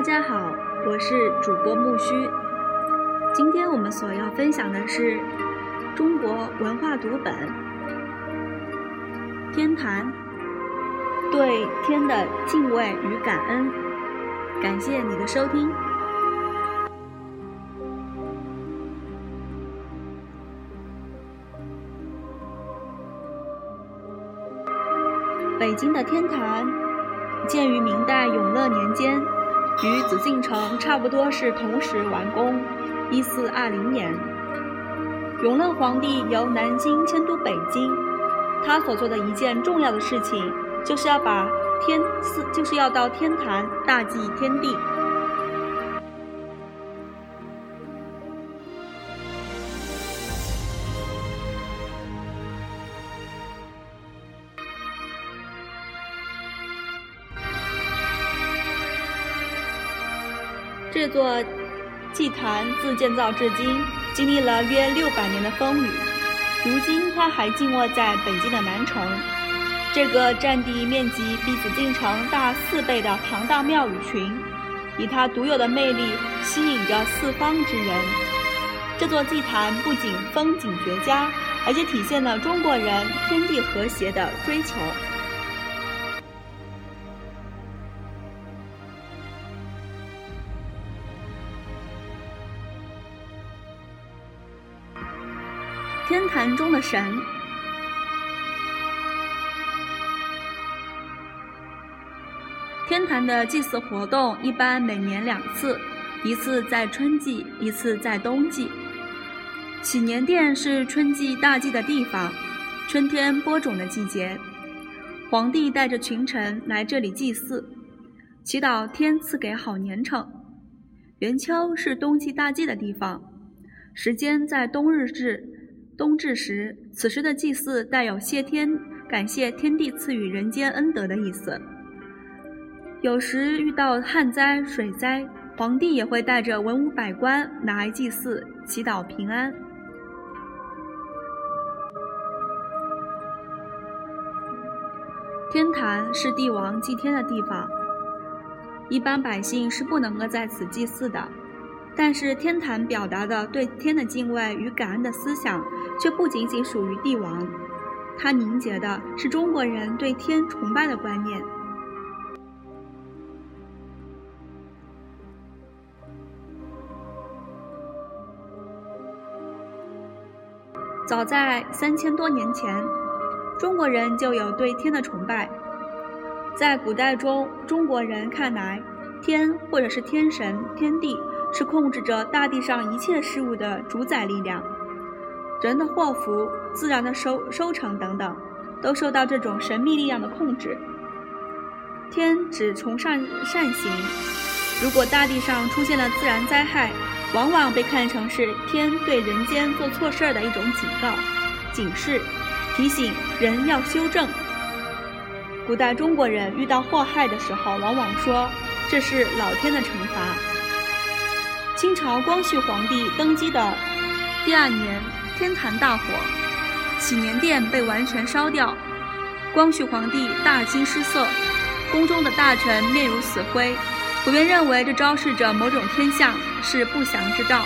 大家好，我是主播木须。今天我们所要分享的是中国文化读本《天坛》，对天的敬畏与感恩。感谢你的收听。北京的天坛建于明代永乐年间，与紫禁城差不多是同时完工，一四二零年。永乐皇帝由南京迁都北京，他所做的一件重要的事情，就是要把天赐，就是要到天坛大祭天地。这座祭坛自建造至今，经历了约六百年的风雨。如今，它还静卧在北京的南城。这个占地面积比紫禁城大四倍的庞大庙宇群，以它独有的魅力吸引着四方之人。这座祭坛不仅风景绝佳，而且体现了中国人天地和谐的追求。坛中的神。天坛的祭祀活动一般每年两次，一次在春季，一次在冬季。祈年殿是春季大祭的地方，春天播种的季节，皇帝带着群臣来这里祭祀，祈祷天赐给好年成。元丘是冬季大祭的地方，时间在冬日至。冬至时，此时的祭祀带有谢天、感谢天地赐予人间恩德的意思。有时遇到旱灾、水灾，皇帝也会带着文武百官来祭祀，祈祷平安。天坛是帝王祭天的地方，一般百姓是不能够在此祭祀的。但是天坛表达的对天的敬畏与感恩的思想，却不仅仅属于帝王，它凝结的是中国人对天崇拜的观念。早在三千多年前，中国人就有对天的崇拜。在古代中，中国人看来，天或者是天神、天地。是控制着大地上一切事物的主宰力量，人的祸福、自然的收收成等等，都受到这种神秘力量的控制。天只崇尚善行，如果大地上出现了自然灾害，往往被看成是天对人间做错事儿的一种警告、警示，提醒人要修正。古代中国人遇到祸害的时候，往往说这是老天的惩罚。清朝光绪皇帝登基的第二年，天坛大火，祈年殿被完全烧掉。光绪皇帝大惊失色，宫中的大臣面如死灰，普遍认为这昭示着某种天象，是不祥之兆。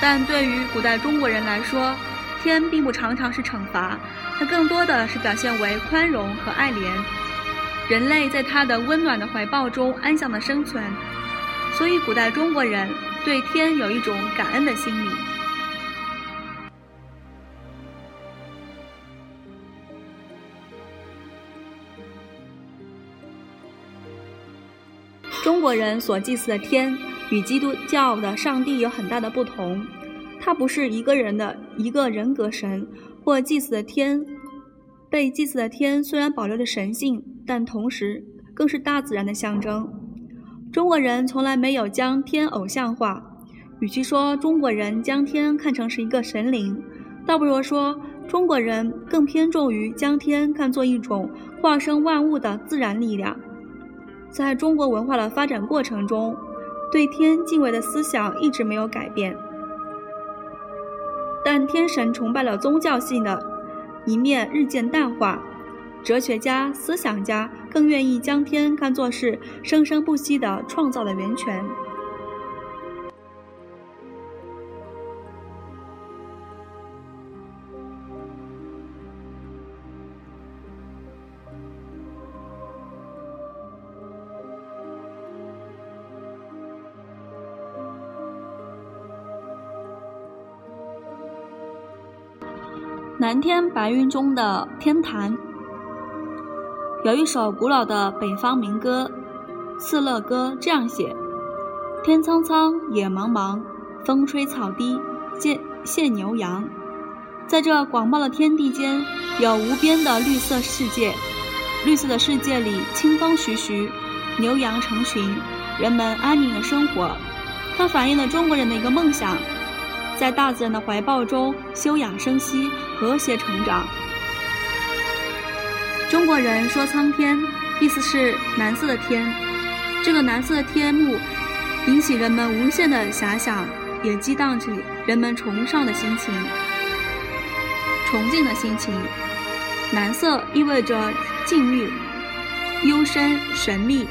但对于古代中国人来说，天并不常常是惩罚，它更多的是表现为宽容和爱怜，人类在它的温暖的怀抱中安详的生存。所以，古代中国人对天有一种感恩的心理。中国人所祭祀的天与基督教的上帝有很大的不同，它不是一个人的一个人格神，或祭祀的天。被祭祀的天虽然保留着神性，但同时更是大自然的象征。中国人从来没有将天偶像化，与其说中国人将天看成是一个神灵，倒不如说中国人更偏重于将天看作一种化生万物的自然力量。在中国文化的发展过程中，对天敬畏的思想一直没有改变，但天神崇拜了宗教性的一面日渐淡化。哲学家、思想家更愿意将天看作是生生不息的创造的源泉。蓝天白云中的天坛，有一首古老的北方民歌《敕勒歌》，这样写：天苍苍，野茫茫，风吹草低见见牛羊。在这广袤的天地间，有无边的绿色世界。绿色的世界里，清风徐徐，牛羊成群，人们安宁的生活。它反映了中国人的一个梦想。在大自然的怀抱中休养生息、和谐成长。中国人说“苍天”，意思是蓝色的天。这个蓝色的天幕，引起人们无限的遐想，也激荡起人们崇尚的心情、崇敬的心情。蓝色意味着静谧、幽深、神秘，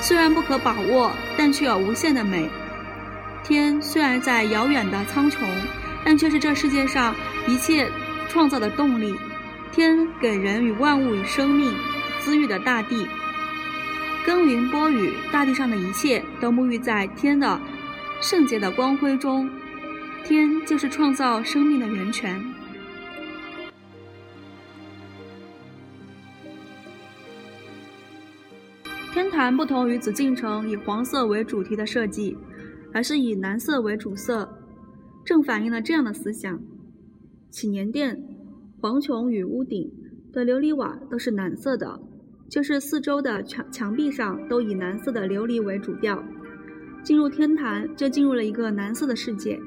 虽然不可把握，但却有无限的美。天虽然在遥远的苍穹，但却是这世界上一切创造的动力。天给人与万物以生命，滋育的大地。耕耘播雨，大地上的一切都沐浴在天的圣洁的光辉中。天就是创造生命的源泉。天坛不同于紫禁城以黄色为主题的设计。而是以蓝色为主色，正反映了这样的思想：祈年殿、黄穹与屋顶的琉璃瓦都是蓝色的，就是四周的墙墙壁上都以蓝色的琉璃为主调。进入天坛，就进入了一个蓝色的世界。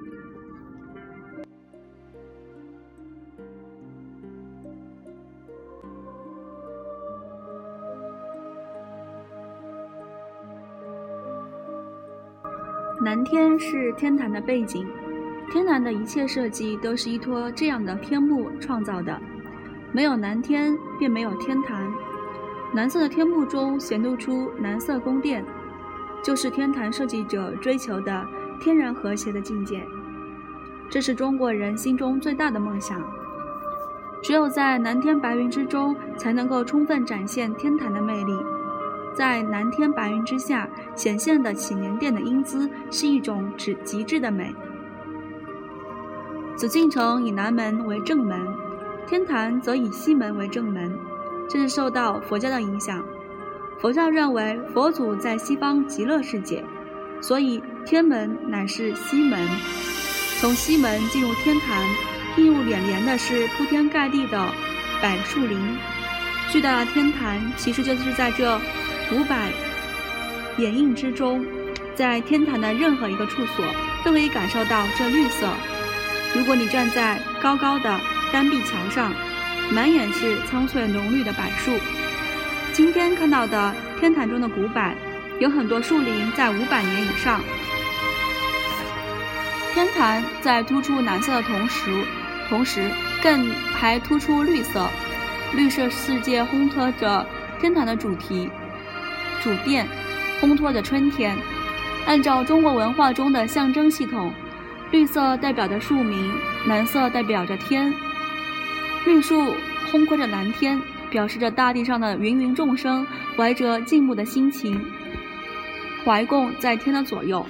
蓝天是天坛的背景，天坛的一切设计都是依托这样的天幕创造的。没有蓝天，便没有天坛。蓝色的天幕中显露出蓝色宫殿，就是天坛设计者追求的天然和谐的境界。这是中国人心中最大的梦想。只有在蓝天白云之中，才能够充分展现天坛的魅力。在蓝天白云之下显现的祈年殿的英姿，是一种极极致的美。紫禁城以南门为正门，天坛则以西门为正门，这是受到佛教的影响。佛教认为佛祖在西方极乐世界，所以天门乃是西门。从西门进入天坛，映入眼帘的是铺天盖地的柏树林。巨大的天坛其实就是在这。五百掩映之中，在天坛的任何一个处所，都可以感受到这绿色。如果你站在高高的单壁桥上，满眼是苍翠浓绿的柏树。今天看到的天坛中的古柏，有很多树龄在五百年以上。天坛在突出蓝色的同时，同时更还突出绿色。绿色世界烘托着天坛的主题。主殿烘托着春天。按照中国文化中的象征系统，绿色代表着树名，蓝色代表着天。绿树烘托着蓝天，表示着大地上的芸芸众生怀着敬慕的心情，怀供在天的左右。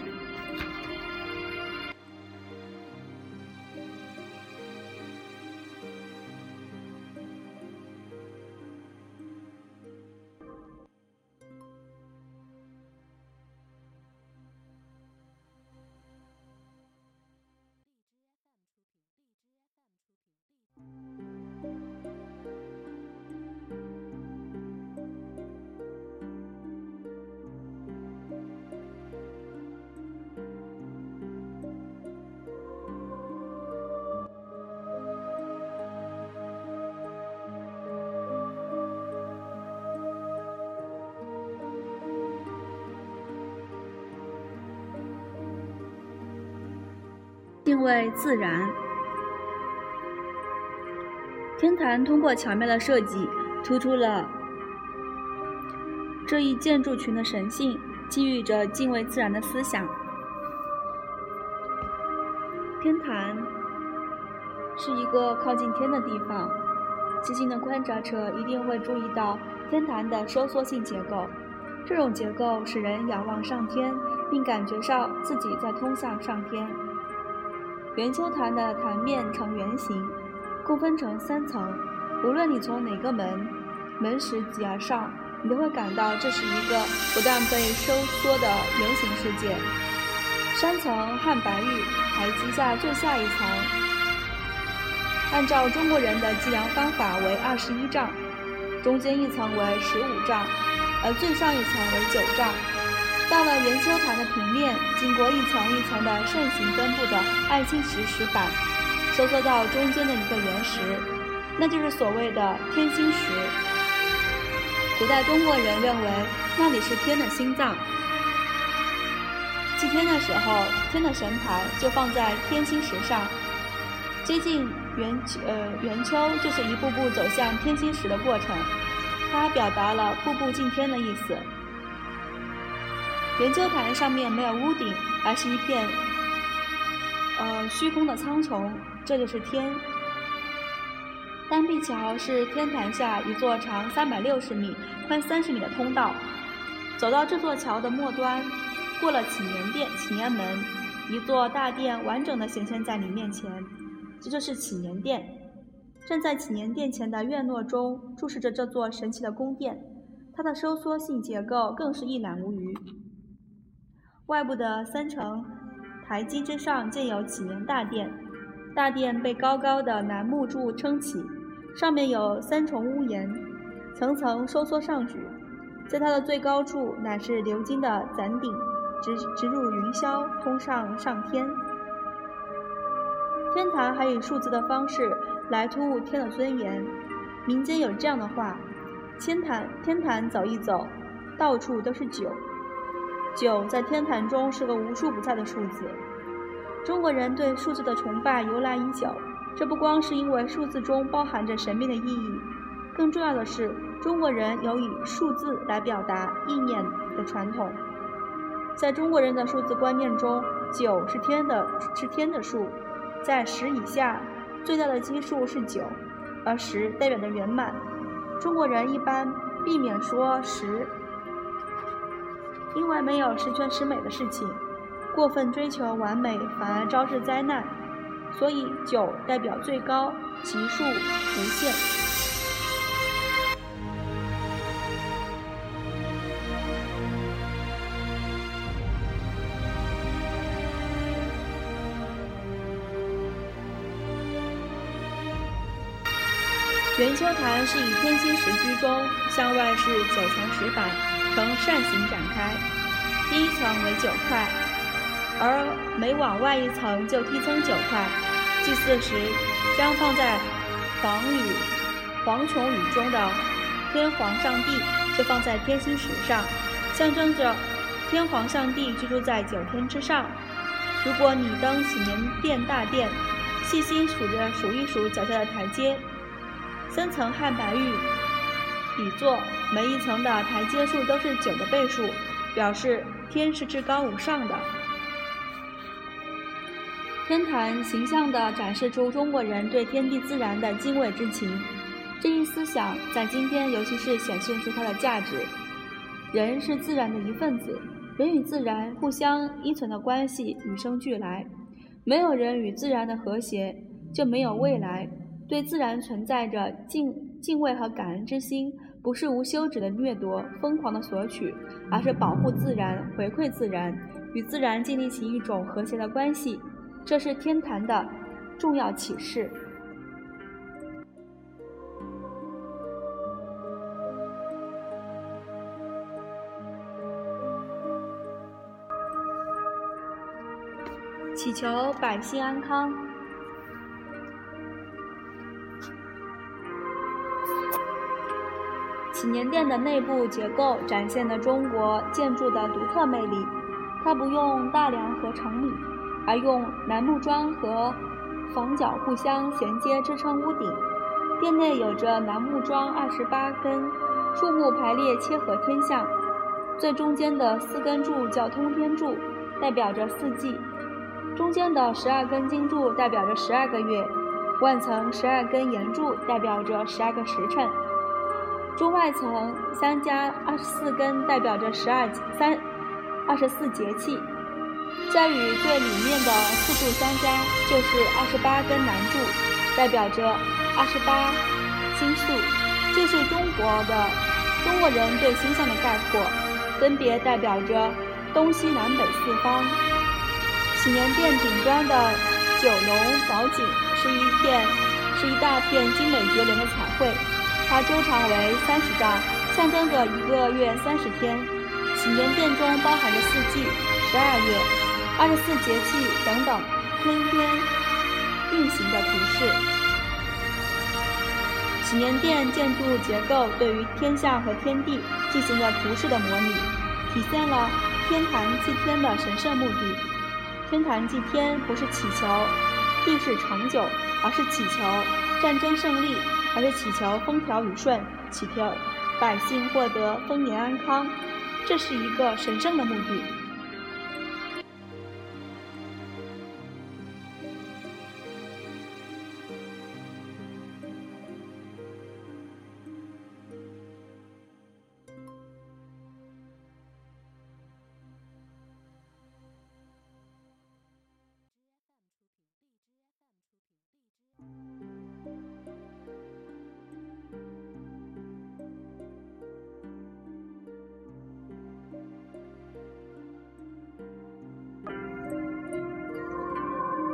敬畏自然。天坛通过巧妙的设计，突出了这一建筑群的神性，寄予着敬畏自然的思想。天坛是一个靠近天的地方，细心的观察者一定会注意到天坛的收缩性结构。这种结构使人仰望上天，并感觉上自己在通向上天。圆丘坛的坛面呈圆形，共分成三层。无论你从哪个门门石级而上，你都会感到这是一个不断被收缩的圆形世界。三层汉白玉台阶下最下一层，按照中国人的计量方法为二十一丈，中间一层为十五丈。而最上一层为九丈，到了圆丘坛的平面，经过一层一层的扇形分布的爱青石石板，收缩到中间的一个圆石，那就是所谓的天心石。古代中国人认为那里是天的心脏。祭天的时候，天的神牌就放在天心石上。接近圆呃圆丘，就是一步步走向天心石的过程。它表达了“步步进天”的意思。圆丘坛上面没有屋顶，而是一片呃虚空的苍穹，这就是天。单壁桥是天坛下一座长三百六十米、宽三十米的通道。走到这座桥的末端，过了祈年殿、祈年门，一座大殿完整的显现在你面前，这就是祈年殿。站在祈年殿前的院落中，注视着这座神奇的宫殿，它的收缩性结构更是一览无余。外部的三层台基之上建有启明大殿，大殿被高高的楠木柱撑起，上面有三重屋檐，层层收缩上举。在它的最高处，乃是鎏金的攒顶，直直入云霄，通上上天。天坛还以数字的方式。来突兀天的尊严。民间有这样的话：天坛天坛走一走，到处都是九。九在天坛中是个无处不在的数字。中国人对数字的崇拜由来已久，这不光是因为数字中包含着神秘的意义，更重要的是，中国人有以数字来表达意念的传统。在中国人的数字观念中，九是天的，是天的数，在十以下。最大的基数是九，而十代表的圆满。中国人一般避免说十，因为没有十全十美的事情，过分追求完美反而招致灾难。所以九代表最高，级数无限。圆丘坛是以天心石居中，向外是九层石板，呈扇形展开。第一层为九块，而每往外一层就递增九块。祭祀时，将放在黄宇、黄琼宇中的天皇上帝就放在天心石上，象征着天皇上帝居住在九天之上。如果你登祈年殿大殿，细心数着数一数脚下的台阶。三层汉白玉底座，每一层的台阶数都是九的倍数，表示天是至高无上的。天坛形象地展示出中国人对天地自然的敬畏之情，这一思想在今天尤其是显现出它的价值。人是自然的一份子，人与自然互相依存的关系与生俱来，没有人与自然的和谐，就没有未来。对自然存在着敬敬畏和感恩之心，不是无休止的掠夺、疯狂的索取，而是保护自然、回馈自然，与自然建立起一种和谐的关系。这是天坛的重要启示。祈求百姓安康。祈年殿的内部结构展现了中国建筑的独特魅力。它不用大梁和城米，而用楠木桩和房角互相衔接支撑屋顶。殿内有着楠木桩二十八根树木排列切合天象，最中间的四根柱叫通天柱，代表着四季；中间的十二根金柱代表着十二个月；万层十二根岩柱代表着十二个时辰；中外层相加二十四根代表着十二三二十四节气。再与最里面的四柱相加，就是二十八根南柱，代表着二十八星宿，就是中国的中国人对星象的概括，分别代表着东西南北四方。祈年殿顶端的九龙宝井是一片是一大片精美绝伦的彩绘，它周长为三十丈，象征着一个月三十天。祈年殿中包含着四季、十二月。二十四节气等等天天运行的图示。祈年殿建筑结构对于天象和天地进行了图示的模拟，体现了天坛祭天的神圣目的。天坛祭天不是祈求地势长久，而是祈求战争胜利，还是祈求风调雨顺，祈求百姓获得丰年安康。这是一个神圣的目的。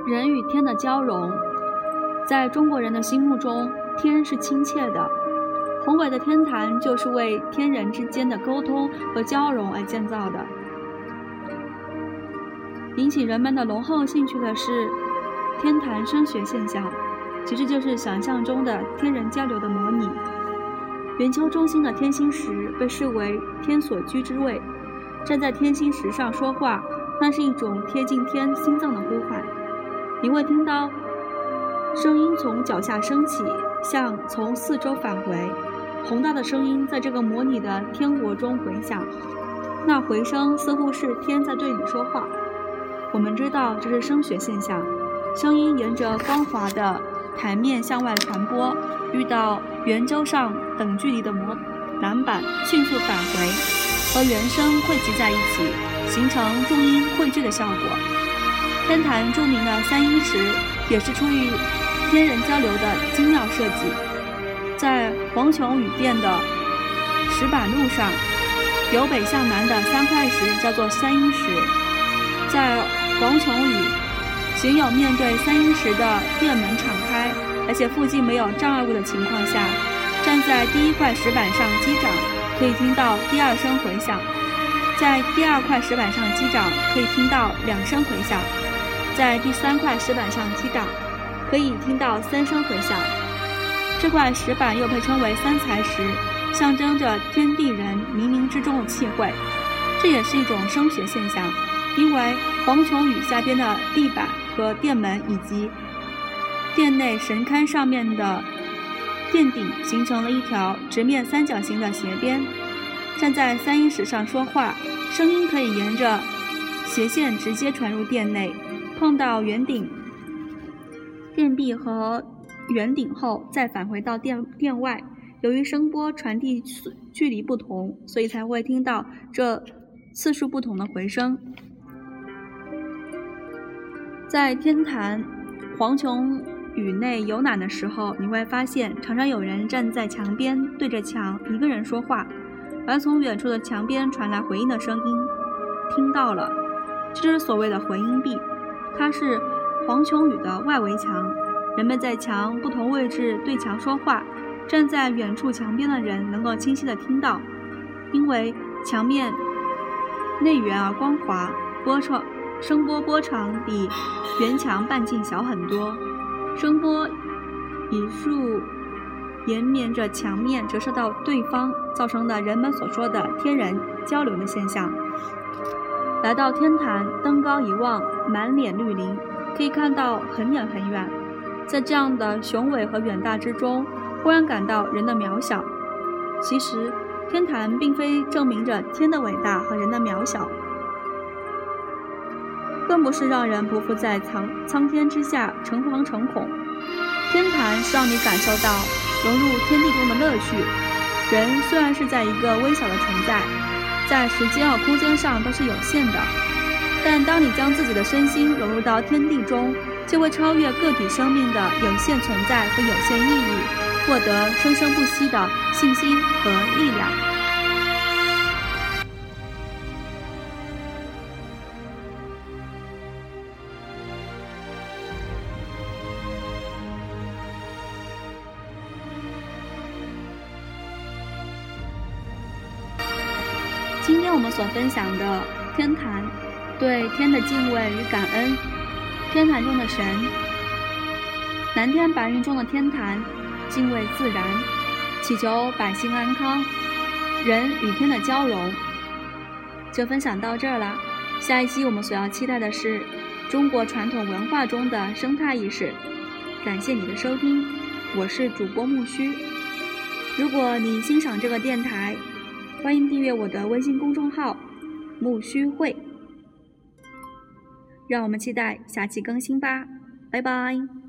人与天的交融，在中国人的心目中，天是亲切的。宏伟的天坛就是为天人之间的沟通和交融而建造的。引起人们的浓厚兴趣的是天坛声学现象，其实就是想象中的天人交流的模拟。圆丘中心的天心石被视为天所居之位，站在天心石上说话，那是一种贴近天心脏的呼唤。你会听到声音从脚下升起，像从四周返回，宏大的声音在这个模拟的天国中回响。那回声似乎是天在对你说话。我们知道这是声学现象，声音沿着光滑的台面向外传播，遇到圆周上等距离的模挡板，迅速返回，和原声汇集在一起，形成重音汇聚的效果。天坛著名的三英石，也是出于天人交流的精妙设计。在黄琼雨殿的石板路上，由北向南的三块石叫做三英石。在黄琼雨行有面对三英石的殿门敞开，而且附近没有障碍物的情况下，站在第一块石板上击掌，可以听到第二声回响；在第二块石板上击掌，可以听到两声回响。在第三块石板上击打，可以听到三声回响。这块石板又被称为三才石，象征着天地人冥冥之中的气会。这也是一种声学现象，因为黄琼宇下边的地板和殿门以及殿内神龛上面的殿顶形成了一条直面三角形的斜边。站在三英石上说话，声音可以沿着斜线直接传入殿内。碰到圆顶、电壁和圆顶后，再返回到殿殿外。由于声波传递距离不同，所以才会听到这次数不同的回声。在天坛黄琼雨内游览的时候，你会发现常常有人站在墙边，对着墙一个人说话，而从远处的墙边传来回音的声音，听到了，这就是所谓的回音壁。它是黄琼宇的外围墙，人们在墙不同位置对墙说话，站在远处墙边的人能够清晰的听到，因为墙面内圆而光滑，波长声波波长比圆墙半径小很多，声波以数延绵着墙面折射到对方，造成的人们所说的天然交流的现象。来到天坛，登高一望，满脸绿林，可以看到很远很远。在这样的雄伟和远大之中，忽然感到人的渺小。其实，天坛并非证明着天的伟大和人的渺小，更不是让人匍匐在苍苍天之下诚惶诚恐。天坛是让你感受到融入天地中的乐趣。人虽然是在一个微小的存在，在时间和空间上都是有限的，但当你将自己的身心融入到天地中，就会超越个体生命的有限存在和有限意义，获得生生不息的信心和力量。所分享的天坛，对天的敬畏与感恩，天坛中的神，蓝天白云中的天坛，敬畏自然，祈求百姓安康，人与天的交融。就分享到这儿了，下一期我们所要期待的是中国传统文化中的生态意识。感谢你的收听，我是主播木须。如果你欣赏这个电台，欢迎订阅我的微信公众号“木须会”，让我们期待下期更新吧，拜拜。